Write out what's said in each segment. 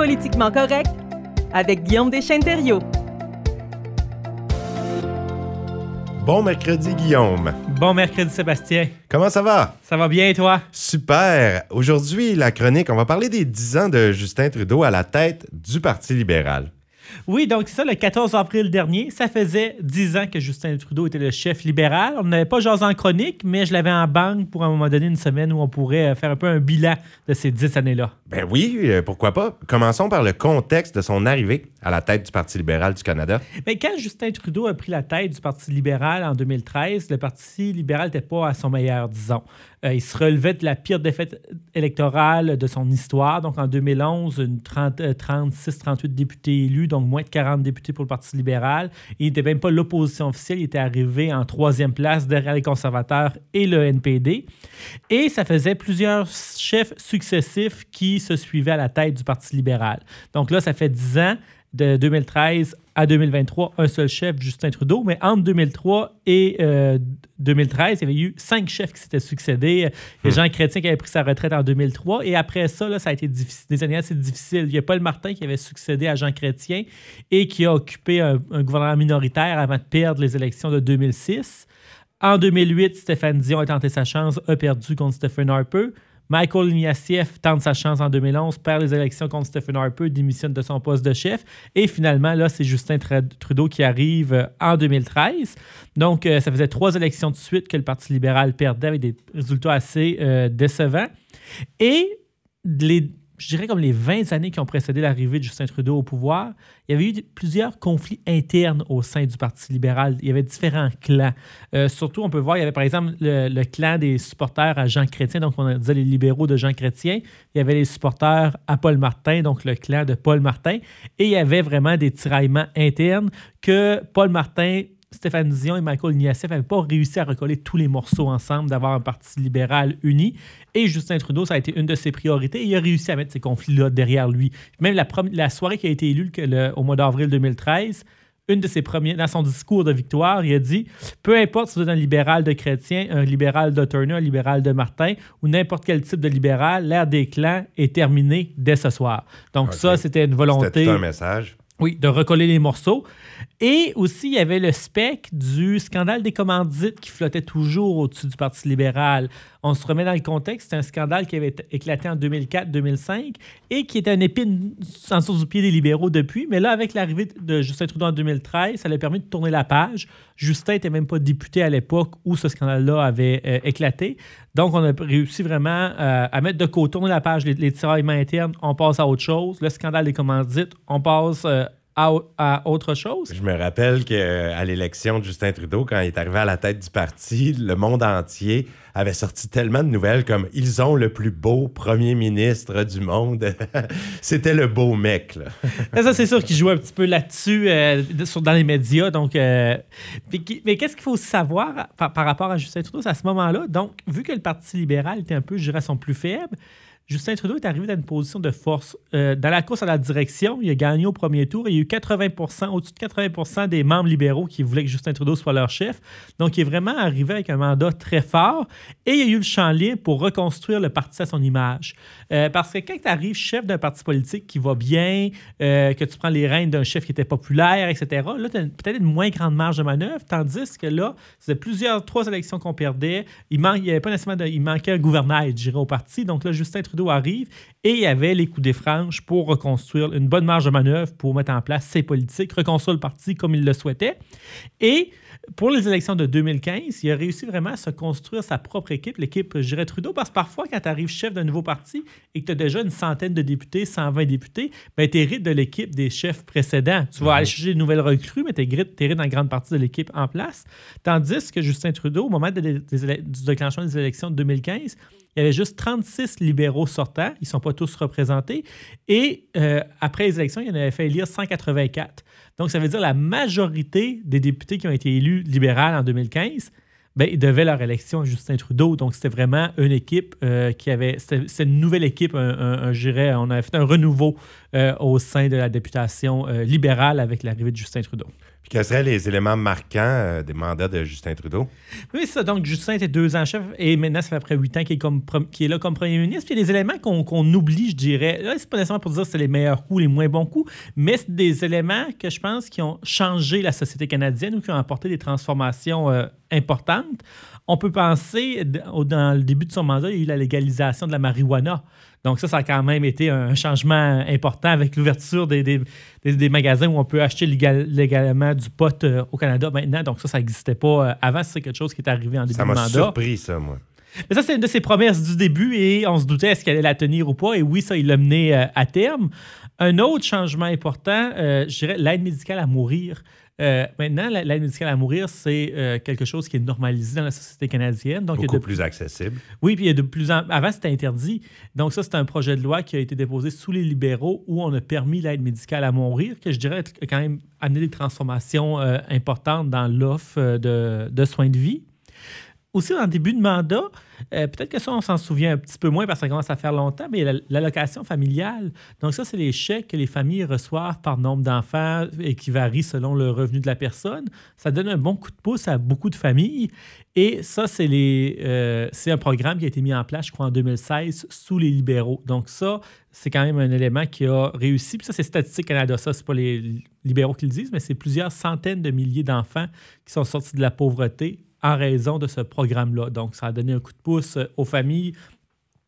Politiquement correct avec Guillaume Deschênes-Thériault. Bon mercredi, Guillaume. Bon mercredi, Sébastien. Comment ça va? Ça va bien, toi? Super. Aujourd'hui, la chronique, on va parler des 10 ans de Justin Trudeau à la tête du Parti libéral. Oui, donc c'est ça, le 14 avril dernier, ça faisait 10 ans que Justin Trudeau était le chef libéral. On n'avait pas jasé en chronique, mais je l'avais en banque pour à un moment donné une semaine où on pourrait euh, faire un peu un bilan de ces 10 années-là. Ben oui, euh, pourquoi pas. Commençons par le contexte de son arrivée à la tête du Parti libéral du Canada. Mais quand Justin Trudeau a pris la tête du Parti libéral en 2013, le Parti libéral n'était pas à son meilleur, disons. Euh, il se relevait de la pire défaite électorale de son histoire. Donc en 2011, une 36-38 députés élus, donc moins de 40 députés pour le Parti libéral. Il n'était même pas l'opposition officielle, il était arrivé en troisième place derrière les conservateurs et le NPD. Et ça faisait plusieurs chefs successifs qui se suivaient à la tête du Parti libéral. Donc là, ça fait 10 ans de 2013 à 2023, un seul chef, Justin Trudeau. Mais entre 2003 et 2013, euh, il y avait eu cinq chefs qui s'étaient succédés. Il y a hmm. Jean Chrétien qui avait pris sa retraite en 2003. Et après ça, là, ça a été difficile, des années assez difficiles. Il y a Paul Martin qui avait succédé à Jean Chrétien et qui a occupé un, un gouvernement minoritaire avant de perdre les élections de 2006. En 2008, Stéphane Dion a tenté sa chance, a perdu contre Stephen Harper. Michael Ignatieff tente sa chance en 2011, perd les élections contre Stephen Harper, démissionne de son poste de chef. Et finalement, là, c'est Justin Trudeau qui arrive euh, en 2013. Donc, euh, ça faisait trois élections de suite que le Parti libéral perdait avec des résultats assez euh, décevants. Et les je dirais comme les 20 années qui ont précédé l'arrivée de Justin Trudeau au pouvoir, il y avait eu plusieurs conflits internes au sein du Parti libéral. Il y avait différents clans. Euh, surtout, on peut voir, il y avait par exemple le, clan des supporters à Jean Chrétien, donc on disait les libéraux de Jean Chrétien. Il y avait les supporters à Paul Martin, donc le clan de Paul Martin. Et il y avait vraiment des tiraillements internes que Paul Martin Stéphane Dion et Michael Ignatieff n'avaient pas réussi à recoller tous les morceaux ensemble, d'avoir un parti libéral uni. Et Justin Trudeau, ça a été une de ses priorités. Et il a réussi à mettre ces conflits-là derrière lui. Même la, la, soirée qui a été élue au mois d'avril 2013, une de ses premiers, dans son discours de victoire, il a dit Peu importe si vous êtes un libéral de chrétien, un libéral de Turner, un libéral de Martin ou n'importe quel type de libéral, l'ère des clans est terminée dès ce soir. Donc, ça, c'était une volonté. C'était un message. Oui, de recoller les morceaux. Et aussi, il y avait le spec du scandale des commandites qui flottait toujours au-dessus du Parti libéral. On se remet dans le contexte, c'est un scandale qui avait éclaté en 2004-2005 et qui était un épine en dessous du pied des libéraux depuis. Mais là, avec l'arrivée de Justin Trudeau en 2013, ça lui a permis de tourner la page. Justin n'était même pas député à l'époque où ce scandale-là avait euh, éclaté. Donc, on a réussi vraiment euh, à mettre de côté, tourner la page, les, les tiraillements internes, on passe à autre chose. Le scandale des commandites, on passe euh, à, autre chose? Je me rappelle qu'à l'élection de Justin Trudeau, quand il est arrivé à la tête du parti, le monde entier avait sorti tellement de nouvelles comme ils ont le plus beau premier ministre du monde. C'était le beau mec. Là. ça, c'est sûr qu'il jouait un petit peu là-dessus euh, dans les médias. Donc, euh, mais qu'est-ce qu'il faut savoir par, par, rapport à Justin Trudeau à ce moment-là? Donc, vu que le Parti libéral était un peu, je dirais, son plus faible, Justin Trudeau est arrivé dans une position de force. Euh, dans la course à la direction, il a gagné au premier tour et il y a eu 80% au-dessus de 80% des membres libéraux qui voulaient que Justin Trudeau soit leur chef. Donc, il est vraiment arrivé avec un mandat très fort et il y a eu le champ libre pour reconstruire le parti à son image. Euh, parce que quand tu arrives chef d'un parti politique qui va bien, euh, que tu prends les rênes d'un chef qui était populaire, etc., là, tu as peut-être une moins grande marge de manœuvre, tandis que là, c'était plusieurs, trois élections qu'on perdait. Il, pas nécessairement il manquait un gouvernail, je dirais, au parti. Donc là, Justin Trudeau arrive et il y avait les coups des franges pour reconstruire une bonne marge de manœuvre pour mettre en place ses politiques, reconstruire le parti comme il le souhaitait. Et pour les élections de 2015, il a réussi vraiment à se construire sa propre équipe, l'équipe, je dirais Trudeau, parce que parfois, quand tu arrives chef d'un nouveau parti et que tu as déjà une centaine de députés, 120 députés, ben, tu hérites de l'équipe des chefs précédents. Tu vas aller chercher de nouvelles recrues, mais tu hérites dans grande partie de l'équipe en place. Tandis que Justin Trudeau, au moment du déclenchement des élections de 2015, il y avait juste 36 libéraux sortants. Ils ne sont pas tous représentés. Et euh, après les élections, il en avait fait élire 184. Donc, ça veut dire la majorité des députés qui ont été élus libéraux en 2015, ben, ils devaient leur élection à Justin Trudeau. Donc, c'était vraiment une équipe euh, qui avait. C'était une nouvelle équipe, un, on avait fait un renouveau euh, au sein de la députation libérale avec l'arrivée de Justin Trudeau Quels seraient les éléments marquants euh, des mandats de Justin Trudeau? Oui, ça. Donc, Justin était deux ans chef et maintenant, ça après huit ans qu'il est, comme, là comme premier ministre. Puis il y a des éléments qu'on oublie, je dirais. Là, c'est pas nécessairement pour dire que c'est les meilleurs coups, les moins bons coups, mais c'est des éléments que je pense qui ont changé la société canadienne ou qui ont apporté des transformations euh, importantes. On peut penser, dans le début de son mandat, il y a eu la légalisation de la marijuana. Donc ça, ça a quand même été un changement important avec l'ouverture des, des, magasins où on peut acheter légalement du pot euh, au Canada maintenant. Donc ça, ça n'existait pas euh, avant. C'est quelque chose qui est arrivé en début de mandat. Ça m'a surpris, ça, moi. Mais ça, c'est une de ses promesses du début et on se doutait est-ce qu'elle allait la tenir ou pas. Et oui, ça, il l'a mené euh, à terme. Un autre changement important, je dirais l'aide médicale à mourir. Euh, maintenant, l'aide médicale à mourir, c'est euh, quelque chose qui est normalisé dans la société canadienne. Donc, Beaucoup plus accessible. Oui, puis il y a de plus en... Avant, c'était interdit. Donc, ça, c'est un projet de loi qui a été déposé sous les libéraux où on a permis l'aide médicale à mourir, que je dirais a quand même amené des transformations euh, importantes dans l'offre de, de soins de vie aussi dans le début de mandat, euh, peut-être que ça, on s'en souvient un petit peu moins parce que ça commence à faire longtemps, mais l'allocation familiale. Donc, ça, c'est les chèques que les familles reçoivent par nombre d'enfants et qui varient selon le revenu de la personne. Ça donne un bon coup de pouce à beaucoup de familles. Et ça, c'est euh, un programme qui a été mis en place, je crois, en 2016 sous les libéraux. Donc, ça, c'est quand même un élément qui a réussi. Puis ça, c'est Statistique Canada. Ça, c'est pas les libéraux qui le disent, mais c'est plusieurs centaines de milliers d'enfants qui sont sortis de la pauvreté en raison de ce programme-là. Donc, ça a donné un coup de pouce euh, aux familles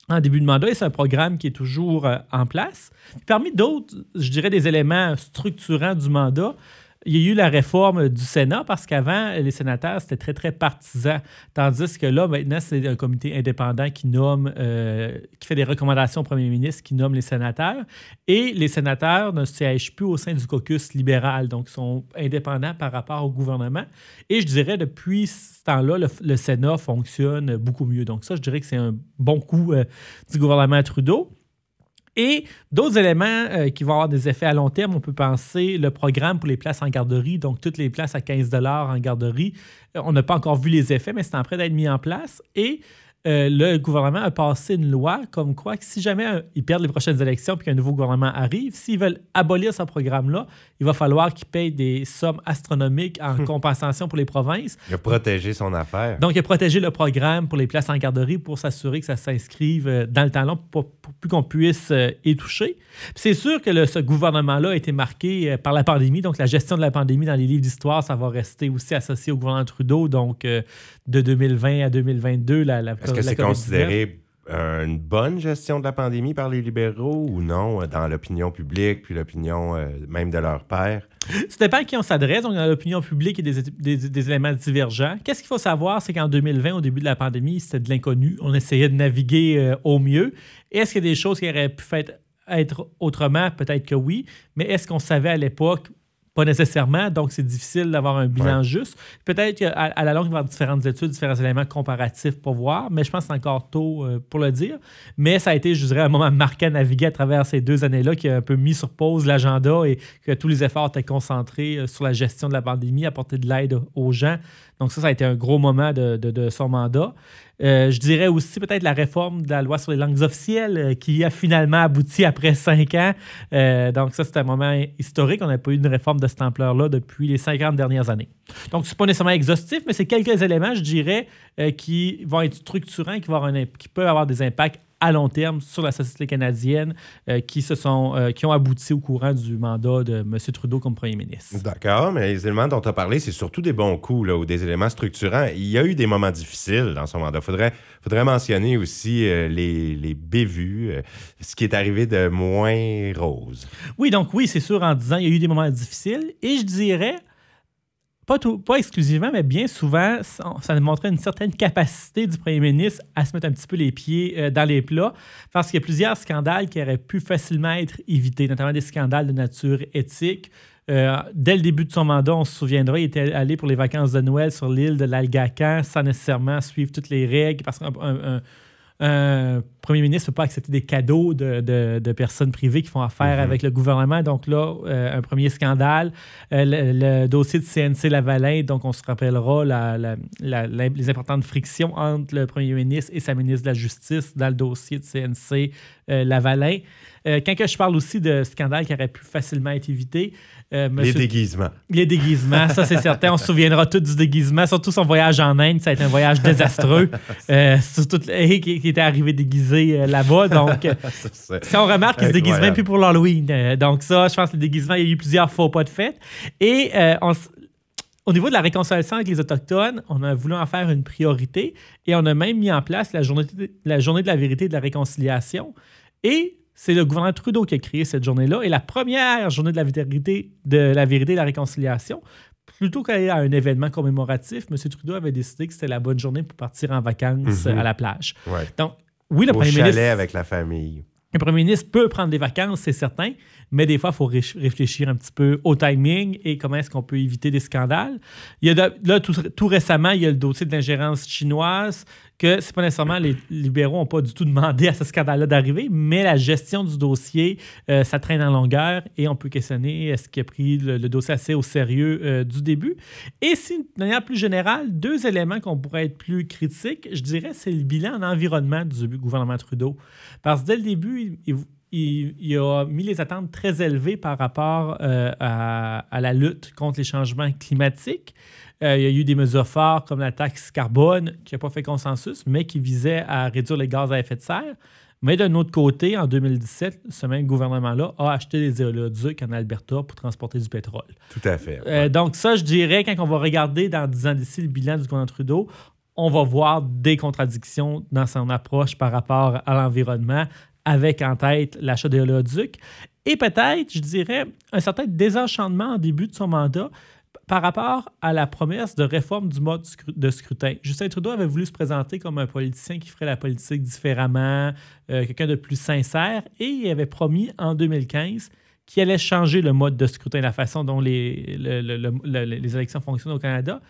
en début de mandat et c'est un programme qui est toujours euh, en place. Parmi d'autres, je dirais, des éléments structurants du mandat, il y a eu la réforme du Sénat parce qu'avant, les sénateurs, c'était très, très partisan. Tandis que là, maintenant, c'est un comité indépendant qui nomme, euh, qui fait des recommandations au premier ministre, qui nomme les sénateurs. Et les sénateurs ne siègent plus au sein du caucus libéral, donc ils sont indépendants par rapport au gouvernement. Et je dirais, depuis ce temps-là, le, Sénat fonctionne beaucoup mieux. Donc ça, je dirais que c'est un bon coup euh, du gouvernement Trudeau. Et d'autres éléments euh, qui vont avoir des effets à long terme, on peut penser le programme pour les places en garderie, donc toutes les places à 15 en garderie. Euh, on n'a pas encore vu les effets, mais c'est en train d'être mis en place. Et euh, le gouvernement a passé une loi comme quoi que si jamais euh, ils perdent les prochaines élections puis qu'un nouveau gouvernement arrive, s'ils veulent abolir ce programme-là, il va falloir qu'ils payent des sommes astronomiques en hum. compensation pour les provinces. Il a protégé son affaire. Donc, il a protégé le programme pour les places en garderie pour s'assurer que ça s'inscrive euh, dans le temps long pour, plus qu'on puisse y toucher. C'est sûr que ce gouvernement-là a été marqué par la pandémie. Donc, la gestion de la pandémie dans les livres d'histoire, ça va rester aussi associé au gouvernement Trudeau. Donc, de 2020 à 2022, la, la est-ce que c'est considéré une bonne gestion de la pandémie par les libéraux ou non dans l'opinion publique, puis l'opinion euh, même de leur père? Ça dépend à qui on s'adresse. Donc, dans l'opinion publique, il y a des, éléments divergents. Qu'est-ce qu'il faut savoir, c'est qu'en 2020, au début de la pandémie, c'était de l'inconnu. On essayait de naviguer euh, au mieux. Est-ce qu'il y a des choses qui auraient pu être autrement? Peut-être que oui. Mais est-ce qu'on savait à l'époque pas nécessairement, donc c'est difficile d'avoir un bilan juste. Peut-être qu'à à la longue, il va y avoir différentes études, différents éléments comparatifs pour voir, mais je pense que c'est encore tôt euh, pour le dire. Mais ça a été, je dirais, un moment marquant à naviguer à travers ces deux années-là qui a un peu mis sur pause l'agenda et que tous les efforts étaient concentrés euh, sur la gestion de la pandémie, apporter de l'aide aux gens. Donc ça, ça a été un gros moment de, son mandat. Euh, je dirais aussi peut-être la réforme de la loi sur les langues officielles euh, qui a finalement abouti après cinq ans. Euh, donc ça, c'est un moment historique. On n'a pas eu une réforme de cette ampleur-là depuis les 50 dernières années. Donc, ce n'est pas nécessairement exhaustif, mais c'est quelques éléments, je dirais, qui vont être structurants, qui, vont qui peuvent avoir des impacts à long terme sur la société canadienne euh, qui, se sont, euh, qui ont abouti au courant du mandat de M. Trudeau comme premier ministre. D'accord, mais les éléments dont tu as parlé, c'est surtout des bons coups là, ou des éléments structurants. Il y a eu des moments difficiles dans son mandat. Il faudrait, faudrait mentionner aussi euh, les, les bévues, ce qui est arrivé de moins rose. Oui, donc oui, c'est sûr, en disant il y a eu des moments difficiles. Et je dirais pas, exclusivement, mais bien souvent, ça, montrait une certaine capacité du premier ministre à se mettre un petit peu les pieds euh, dans les plats, parce qu'il y a plusieurs scandales qui auraient pu facilement être évités, notamment des scandales de nature éthique. Euh, dès le début de son mandat, on se souviendra, il était allé pour les vacances de Noël sur l'île de l'Algacan sans nécessairement suivre toutes les règles, parce qu'un premier ministre ne peut pas accepter des cadeaux de, personnes privées qui font affaire Mhm. avec le gouvernement. Donc là, euh, un premier scandale. Euh, le, le dossier de CNC Lavalin, donc on se rappellera la- la- la- la- les importantes frictions entre le premier ministre et sa ministre de la Justice dans le dossier de CNC euh, Lavalin. Euh, quand que je parle aussi de scandales qui auraient pu facilement être évités, Les déguisements. les déguisements, ça c'est certain. On se souviendra tous du déguisement, surtout son voyage en Inde. Ça a été un voyage désastreux. Surtout qui, qui était arrivé déguisé euh, là-bas. Donc, euh, si on remarque qu'il se déguise Incroyable. même plus pour l'Halloween. Euh, donc, ça, je pense que le déguisement, il y a eu plusieurs faux pas de fête. Et euh, on au niveau de la réconciliation avec les Autochtones, on a voulu en faire une priorité et on a même mis en place la journée, la journée de la vérité et de la réconciliation. Et c'est le gouvernement Trudeau qui a créé cette journée-là. Et la première journée de la vérité, de la vérité et de la réconciliation, plutôt qu'aller à un événement commémoratif, M. Trudeau avait décidé que c'était la bonne journée pour partir en vacances Mhm. à la plage. Ouais. Donc, oui, le Au premier chalet ministre. avec la famille. Le premier ministre peut prendre des vacances, c'est certain, mais des fois, il faut ré- réfléchir un petit peu au timing et comment est-ce qu'on peut éviter des scandales. Il y a de- là, tout, tout récemment, il y a le dossier de l'ingérence chinoise, que c'est pas nécessairement les libéraux n'ont pas du tout demandé à ce scandale-là d'arriver, mais la gestion du dossier, euh, ça traîne en longueur et on peut questionner est-ce qu'il a pris le, dossier assez au sérieux euh, du début? Et si, de manière plus générale, deux éléments qu'on pourrait être plus critiques, je dirais, c'est le bilan en environnement du gouvernement Trudeau. Parce que dès le début, il- il a mis les attentes très élevées par rapport euh, à, à la lutte contre les changements climatiques. Euh, il y a eu des mesures fortes comme la taxe carbone qui n'a pas fait consensus, mais qui visait à réduire les gaz à effet de serre. Mais d'un autre côté, en 2017, ce même gouvernement-là a acheté des éolienducs en Alberta pour transporter du pétrole. Tout à fait. Euh, donc, ça, je dirais, quand on va regarder dans 10 ans d'ici le bilan du gouvernement Trudeau, on va voir des contradictions dans son approche par rapport à l'environnement, avec en tête l'achat d'éoloducs. Et peut-être, je dirais, un certain désenchantement en début de son mandat par rapport à la promesse de réforme du mode de scrutin. Justin Trudeau avait voulu se présenter comme un politicien qui ferait la politique différemment, euh, quelqu'un de plus sincère, et il avait promis en 2015 qu'il allait changer le mode de scrutin, la façon dont les, le- le- le- le- les élections fonctionnent au Canada.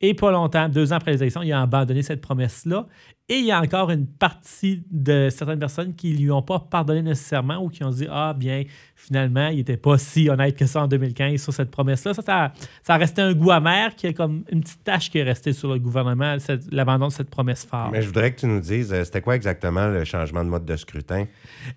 Et pas longtemps, deux ans après les élections, il a abandonné cette promesse-là. Et il y a encore une partie de certaines personnes qui ne lui ont pas pardonné nécessairement ou qui ont dit Ah, bien, finalement, il n'était pas si honnête que ça en 2015 sur cette promesse-là. Ça, ça, a- ça a resté un goût amer qui est comme une petite tâche qui est restée sur le gouvernement, l'abandon de cette promesse phare. Mais je voudrais que tu nous dises, euh, c'était quoi exactement le changement de mode de scrutin?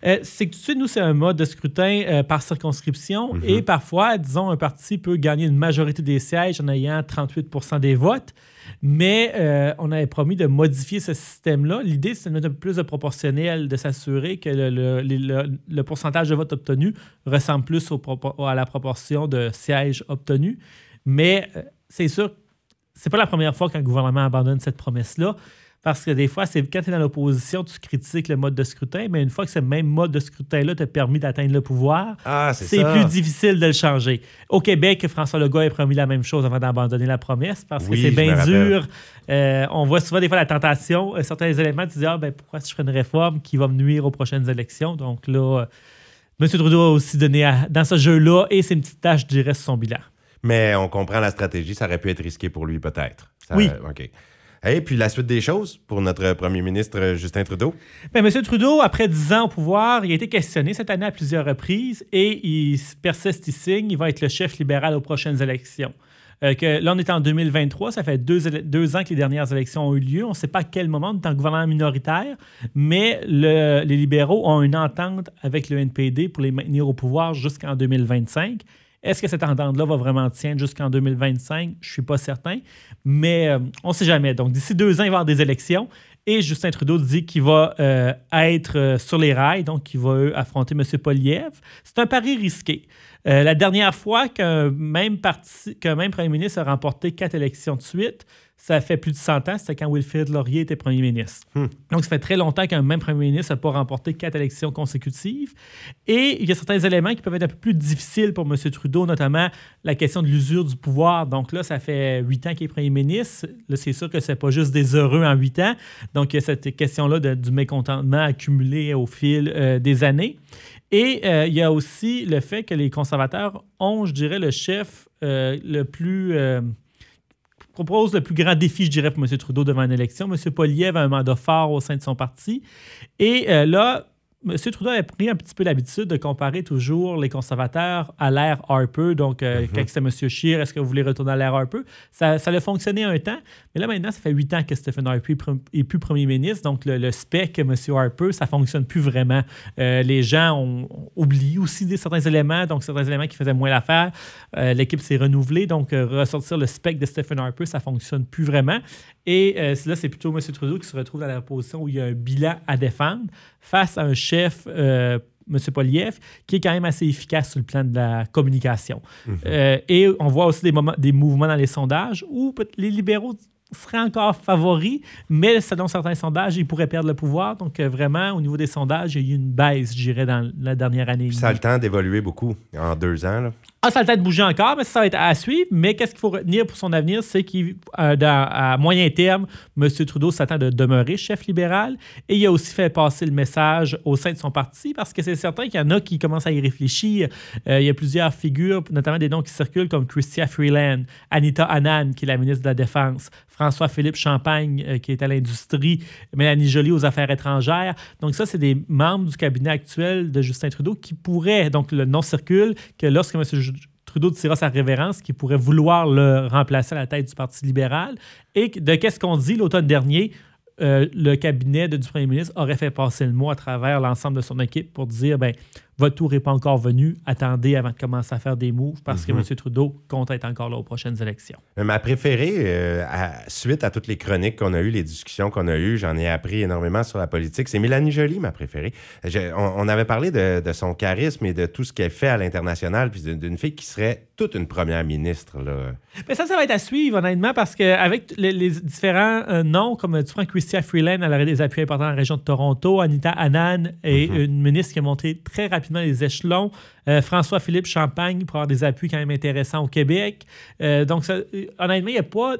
Euh, c'est que tu sais, nous, c'est un mode de scrutin euh, par circonscription Mhm. et parfois, disons, un parti peut gagner une majorité des sièges en ayant 38% des votes, mais euh, on avait promis de modifier ce système-là. L'idée, c'est de mettre un peu plus de proportionnel, de s'assurer que le, le- le- pourcentage de votes obtenus ressemble plus au à la proportion de sièges obtenus. Mais euh, c'est sûr, c'est pas la première fois qu'un gouvernement abandonne cette promesse-là. Parce que des fois, c'est quand tu es dans l'opposition, tu critiques le mode de scrutin, mais une fois que ce même mode de scrutin-là t'a permis d'atteindre le pouvoir, Ah, c'est plus difficile de le changer. Au Québec, François Legault a promis la même chose avant d'abandonner la promesse parce Oui, que c'est bien dur. Euh, on voit souvent des fois la tentation, euh, certains éléments, tu dis ah, ben, pourquoi je ferais une réforme qui va me nuire aux prochaines élections? Donc là, euh, M. Trudeau a aussi donné à- dans ce jeu-là et c'est une petite tâche, je dirais, sur son bilan. Mais on comprend la stratégie, ça aurait pu être risqué pour lui peut-être. Oui. OK. Et puis la suite des choses pour notre premier ministre euh, Justin Trudeau. Ben, M. Trudeau, après 10 ans au pouvoir, il a été questionné cette année à plusieurs reprises et il persiste, il signe, il va être le chef libéral aux prochaines élections. Euh, là, on est en 2023, ça fait deux, deux ans que les dernières élections ont eu lieu. On ne sait pas à quel moment, on est en gouvernement minoritaire, mais le- les libéraux ont une entente avec le NPD pour les maintenir au pouvoir jusqu'en 2025. Est-ce que cette entente-là va vraiment tenir jusqu'en 2025? Je ne suis pas certain, mais euh, on ne sait jamais. Donc, d'ici deux ans, il va y avoir des élections. Et Justin Trudeau dit qu'il va euh, être euh, sur les rails, donc qu'il va affronter M. Poliev. C'est un pari risqué. Euh, la dernière fois qu'un même, parti, qu'un même premier ministre a remporté quatre élections de suite, ça fait plus de 100 ans, c'était quand Wilfrid Laurier était premier ministre. Donc, ça fait très longtemps qu'un même premier ministre n'a pas remporté quatre élections consécutives. Et il y a certains éléments qui peuvent être un peu plus difficiles pour M. Trudeau, notamment la question de l'usure du pouvoir. Donc là, ça fait huit ans qu'il est premier ministre. Là, c'est sûr que c'est pas juste des heureux en huit ans. Donc, il y a cette question-là de- du mécontentement accumulé au fil euh, des années. Et euh, il y a aussi le fait que les conservateurs ont, je dirais, le chef euh, le plus... euh, propose le plus grand défi, je dirais, pour M. Trudeau devant une élection. M. Poliev a un mandat fort au sein de son parti. Et là, M. Trudeau a pris un petit peu l'habitude de comparer toujours les conservateurs à l'ère Harper. Donc, euh, Mhm. quand c'est M. Scheer, est-ce que vous voulez retourner à l'ère Harper? Ça, ça a fonctionné un temps, mais là, maintenant, ça fait huit ans que Stephen Harper est plus premier ministre. Donc, le, le spec M. Harper, ça fonctionne plus vraiment. Euh, les gens ont, ont oublié aussi des, certains éléments, donc certains éléments qui faisaient moins l'affaire. Euh, L'équipe s'est renouvelée, donc euh, ressortir le spec de Stephen Harper, ça fonctionne plus vraiment. Et là, c'est plutôt M. Trudeau qui se retrouve dans la position où il y a un bilan à défendre face à un chef, euh, M. Poliev, qui est quand même assez efficace sur le plan de la communication. Euh, et on voit aussi des, moments, des mouvements dans les sondages où les libéraux seraient encore favoris, mais selon certains sondages, ils pourraient perdre le pouvoir. Donc, euh, vraiment, au niveau des sondages, il y a eu une baisse, je dirais, dans la dernière année. Puis ça a le temps d'évoluer beaucoup en deux ans. Là. Ah, ça a le temps de bouger encore, mais ça va être à suivre. Mais qu'est-ce qu'il faut retenir pour son avenir? C'est qu'à moyen terme, M. Trudeau s'attend de demeurer chef libéral et il a aussi fait passer le message au sein de son parti parce que c'est certain qu'il y en a qui commencent à y réfléchir. Euh, il y a plusieurs figures, notamment des noms qui circulent comme Chrystia Freeland, Anita Anand, qui est la ministre de la Défense, François-Philippe Champagne, euh, qui est à l'industrie, Mélanie Joly aux affaires étrangères. Donc, ça, c'est des membres du cabinet actuel de Justin Trudeau qui pourraient, donc le nom circule, que lorsque M. Trudeau dira sa révérence, qui pourrait vouloir le remplacer à la tête du Parti libéral. Et de qu'est-ce qu'on dit l'automne dernier? euh, le cabinet du premier ministre aurait fait passer le mot à travers l'ensemble de son équipe pour dire ben, votre tour n'est pas encore venu, attendez avant de commencer à faire des moves parce que M. Trudeau compte être encore là aux prochaines élections. Mais Ma préférée, euh, à- suite à toutes les chroniques qu'on a eues, les discussions qu'on a eues, j'en ai appris énormément sur la politique. C'est Mélanie Joly, ma préférée. Je- on, on avait parlé de, de son charisme et de tout ce qu'elle fait à l'international, puis d'une- fille qui serait toute une première ministre. Là. Mais ça, ça va être à suivre, honnêtement, parce qu'avec les, les différents euh, noms, comme tu prends Christia Freeland, elle aurait des appuis importants dans la région de Toronto, Anita Annan est une ministre qui a monté très rapidement les échelons, Euh, François-Philippe Champagne pour avoir des appuis quand même intéressants au Québec. Euh, donc, ça, euh, honnêtement, il n'y a pas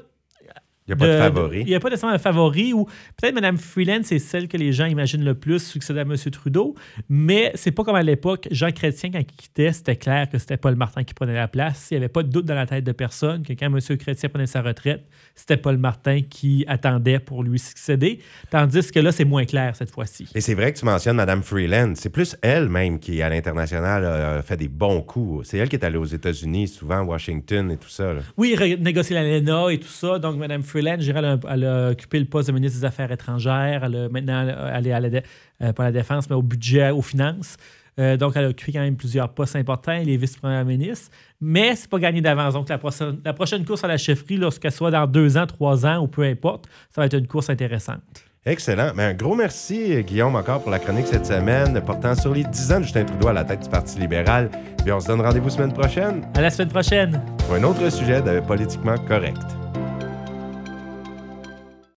Il n'y a pas de, favori. Il n'y a pas nécessairement un favori ou peut-être Mme Freeland, c'est celle que les gens imaginent le plus succéder à M. Trudeau, mais c'est pas comme à l'époque. Jean Chrétien, quand il quittait, c'était clair que c'était Paul Martin qui prenait la place. Il n'y avait pas de doute dans la tête de personne que quand M. Chrétien prenait sa retraite, c'était Paul Martin qui attendait pour lui succéder. Tandis que là, c'est moins clair cette fois-ci. Et c'est vrai que tu mentionnes Mme Freeland. C'est plus elle-même qui, à l'international, a fait des bons coups. C'est elle qui est allée aux États-Unis, souvent à Washington et tout ça. là. Oui, négocier l'ALENA et tout ça. Donc, Mme Freeland, je dirais, elle a, elle a occupé le poste de ministre des Affaires étrangères. Elle a maintenant, elle est à la, dé- euh, pas à la défense, mais au budget, aux finances. Euh, donc, elle a occupé quand même plusieurs postes importants. Elle est vice-première ministre. Mais c'est pas gagné d'avance. Donc, la prochaine, la prochaine course à la chefferie, lorsqu'elle soit dans deux ans, trois ans ou peu importe, ça va être une course intéressante. Excellent. Mais un gros merci, Guillaume, encore pour la chronique cette semaine, portant sur les 10 ans de Justin Trudeau à la tête du Parti libéral. Puis on se donne rendez-vous semaine prochaine À la semaine prochaine! pour un autre sujet de Politiquement Correct.